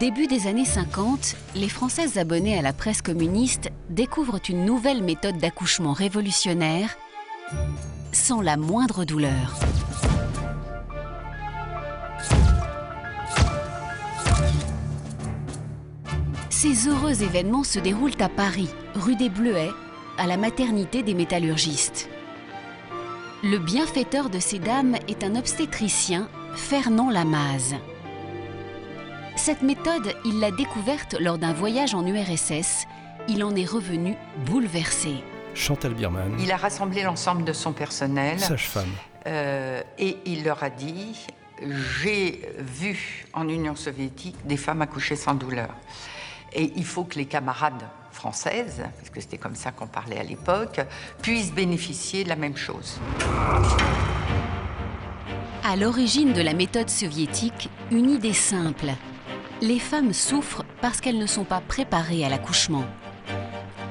début des années 50, les Françaises abonnées à la presse communiste découvrent une nouvelle méthode d'accouchement révolutionnaire sans la moindre douleur. Ces heureux événements se déroulent à Paris, rue des Bleuets, à la maternité des métallurgistes. Le bienfaiteur de ces dames est un obstétricien, Fernand Lamaze. Cette méthode, il l'a découverte lors d'un voyage en URSS. Il en est revenu bouleversé. Chantal Biermann. Il a rassemblé l'ensemble de son personnel. Sage-femme. Euh, et il leur a dit J'ai vu en Union soviétique des femmes accoucher sans douleur. Et il faut que les camarades françaises, parce que c'était comme ça qu'on parlait à l'époque, puissent bénéficier de la même chose. À l'origine de la méthode soviétique, une idée simple. Les femmes souffrent parce qu'elles ne sont pas préparées à l'accouchement.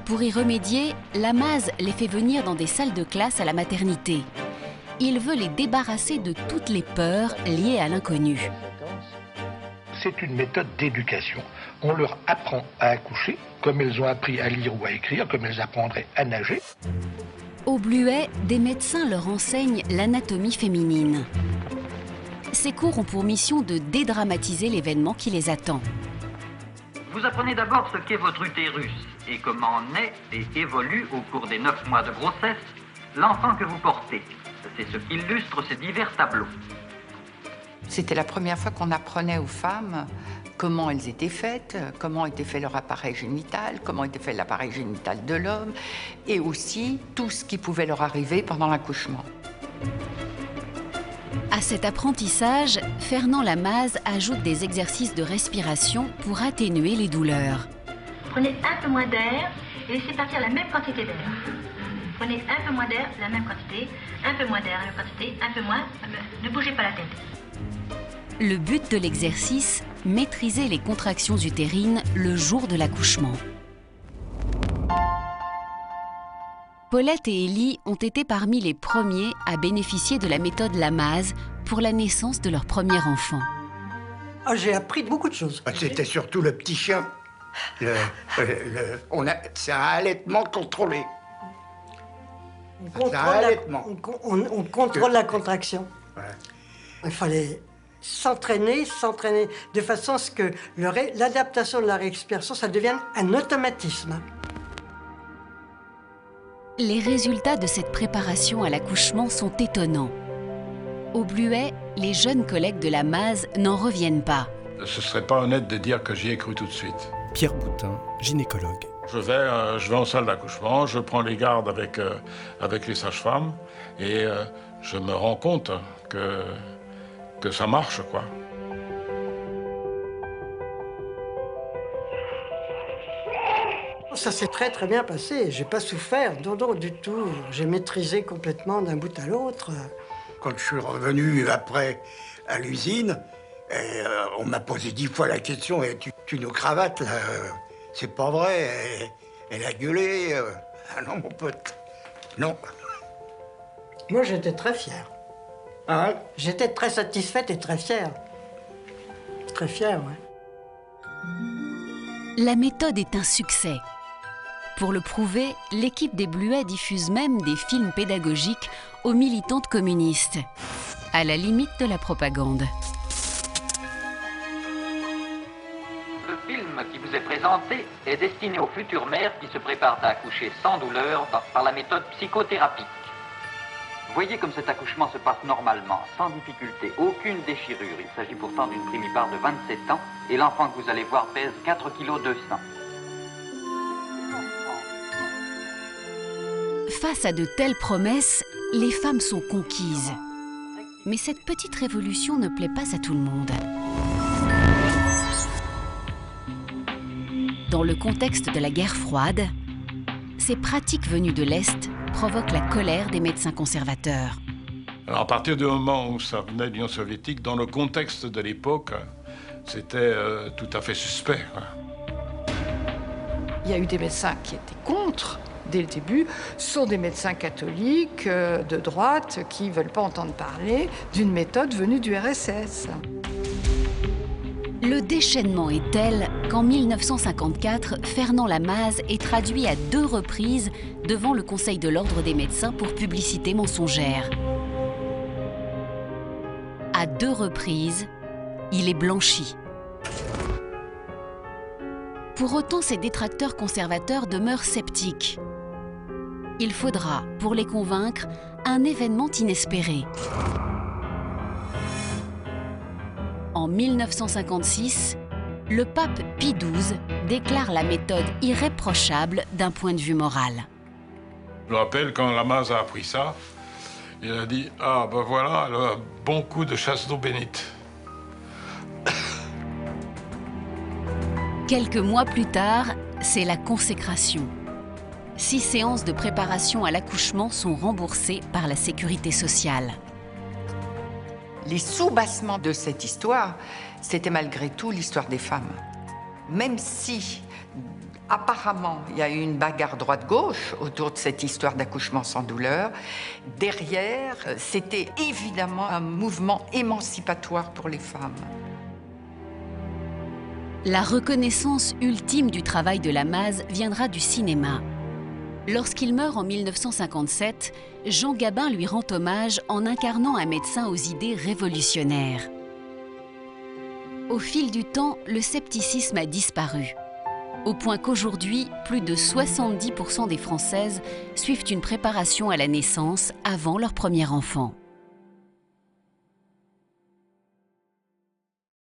Pour y remédier, Lamaze les fait venir dans des salles de classe à la maternité. Il veut les débarrasser de toutes les peurs liées à l'inconnu. C'est une méthode d'éducation. On leur apprend à accoucher comme elles ont appris à lire ou à écrire, comme elles apprendraient à nager. Au Bluet, des médecins leur enseignent l'anatomie féminine. Ces cours ont pour mission de dédramatiser l'événement qui les attend. Vous apprenez d'abord ce qu'est votre utérus et comment naît et évolue au cours des neuf mois de grossesse l'enfant que vous portez. C'est ce qu'illustrent ces divers tableaux. C'était la première fois qu'on apprenait aux femmes comment elles étaient faites, comment était fait leur appareil génital, comment était fait l'appareil génital de l'homme, et aussi tout ce qui pouvait leur arriver pendant l'accouchement. À cet apprentissage, Fernand Lamaze ajoute des exercices de respiration pour atténuer les douleurs. Prenez un peu moins d'air et laissez partir la même quantité d'air. Prenez un peu moins d'air, la même quantité, un peu moins d'air, la même quantité, un peu moins. Ne bougez pas la tête. Le but de l'exercice, maîtriser les contractions utérines le jour de l'accouchement. Paulette et Ellie ont été parmi les premiers à bénéficier de la méthode Lamaze pour la naissance de leur premier enfant. Ah, j'ai appris beaucoup de choses. Ah, c'était surtout le petit chien. on a, c'est un allaitement contrôlé. On contrôle, la, on, contrôle la contraction. Il fallait s'entraîner, s'entraîner de façon à ce que l'adaptation de la respiration, ça devienne un automatisme. Les résultats de cette préparation à l'accouchement sont étonnants. Au Bluet, les jeunes collègues de la MASE n'en reviennent pas. Ce serait pas honnête de dire que j'y ai cru tout de suite. Pierre Boutin, gynécologue. Je vais, euh, je vais en salle d'accouchement, je prends les gardes avec, euh, avec les sages-femmes et euh, je me rends compte que que ça marche, quoi. Ça s'est très très bien passé. J'ai pas souffert, non, non, du tout. J'ai maîtrisé complètement d'un bout à l'autre. Quand je suis revenu après à l'usine, euh, on m'a posé dix fois la question et tu, tu nous cravates là C'est pas vrai. Elle, a gueulé. Euh. Ah non, mon pote. Non. Moi, j'étais très fier. Ah J'étais très satisfaite et très fière. Très fière, ouais. La méthode est un succès. Pour le prouver, l'équipe des Bluets diffuse même des films pédagogiques aux militantes communistes, à la limite de la propagande. Le film qui vous est présenté est destiné aux futures mères qui se préparent à accoucher sans douleur par la méthode psychothérapie. Voyez comme cet accouchement se passe normalement, sans difficulté, aucune déchirure. Il s'agit pourtant d'une primipare de 27 ans et l'enfant que vous allez voir pèse 4 kg 200. Face à de telles promesses, les femmes sont conquises. Mais cette petite révolution ne plaît pas à tout le monde. Dans le contexte de la guerre froide, ces pratiques venues de l'Est provoque la colère des médecins conservateurs. Alors, à partir du moment où ça venait de l'Union soviétique, dans le contexte de l'époque, c'était euh, tout à fait suspect. Il y a eu des médecins qui étaient contre dès le début, sont des médecins catholiques euh, de droite qui ne veulent pas entendre parler d'une méthode venue du RSS. Le déchaînement est tel qu'en 1954, Fernand Lamaze est traduit à deux reprises devant le Conseil de l'Ordre des médecins pour publicité mensongère. À deux reprises, il est blanchi. Pour autant, ses détracteurs conservateurs demeurent sceptiques. Il faudra, pour les convaincre, un événement inespéré. En 1956, le pape Pie XII déclare la méthode irréprochable d'un point de vue moral. Je me rappelle quand Lamaze a appris ça, il a dit Ah, ben voilà, un bon coup de chasse d'eau bénite. Quelques mois plus tard, c'est la consécration. Six séances de préparation à l'accouchement sont remboursées par la sécurité sociale. Les soubassements de cette histoire, c'était malgré tout l'histoire des femmes. Même si apparemment, il y a eu une bagarre droite-gauche autour de cette histoire d'accouchement sans douleur. Derrière, c'était évidemment un mouvement émancipatoire pour les femmes. La reconnaissance ultime du travail de Lamaze viendra du cinéma. Lorsqu'il meurt en 1957, Jean Gabin lui rend hommage en incarnant un médecin aux idées révolutionnaires. Au fil du temps, le scepticisme a disparu, au point qu'aujourd'hui, plus de 70% des Françaises suivent une préparation à la naissance avant leur premier enfant.